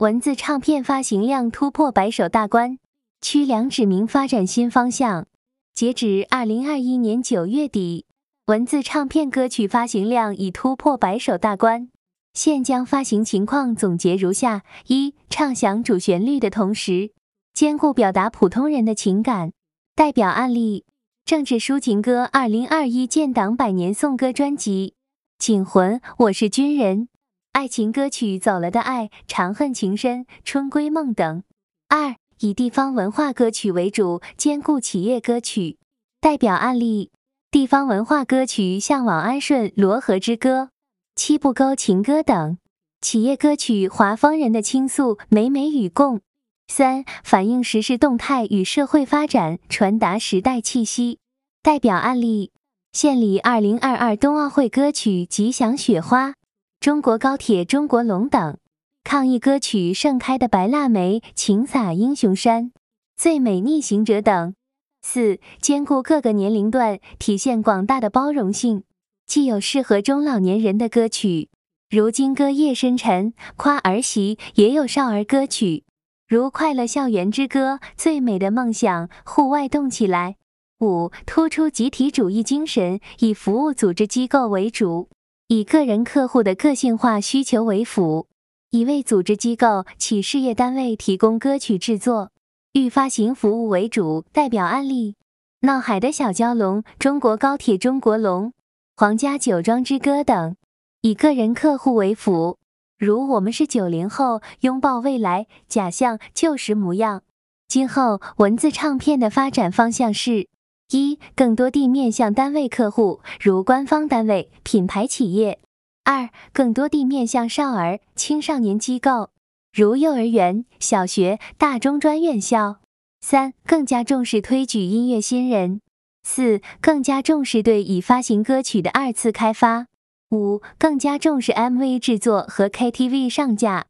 文字唱片发行量突破百首大关，曲梁指明发展新方向。截止二零二一年九月底，文字唱片歌曲发行量已突破百首大关。现将发行情况总结如下：一、唱响主旋律的同时，兼顾表达普通人的情感。代表案例：政治抒情歌二零二一建党百年颂歌专辑《警魂》，我是军人。爱情歌曲《走了的爱》《长恨情深》《春闺梦》等。二、以地方文化歌曲为主，兼顾企业歌曲。代表案例：地方文化歌曲《向往安顺》《罗河之歌》。七步沟情歌等企业歌曲，华丰人的倾诉，美美与共。三、反映时事动态与社会发展，传达时代气息。代表案例：献礼二零二二冬奥会歌曲《吉祥雪花》，中国高铁中国龙等。抗疫歌曲《盛开的白腊梅》，情洒英雄山，最美逆行者等。四、兼顾各个年龄段，体现广大的包容性。既有适合中老年人的歌曲，如《金歌夜深沉》夸儿媳，也有少儿歌曲，如《快乐校园之歌》最美的梦想，户外动起来。五、突出集体主义精神，以服务组织机构为主，以个人客户的个性化需求为辅，以为组织机构、企事业单位提供歌曲制作、预发行服务为主。代表案例：闹海的小蛟龙、中国高铁中国龙。皇家酒庄之歌等，以个人客户为辅，如我们是九零后，拥抱未来，假象旧时模样。今后文字唱片的发展方向是：一、更多地面向单位客户，如官方单位、品牌企业；二、更多地面向少儿、青少年机构，如幼儿园、小学、大中专院校；三、更加重视推举音乐新人。四、更加重视对已发行歌曲的二次开发。五、更加重视 MV 制作和 KTV 上架。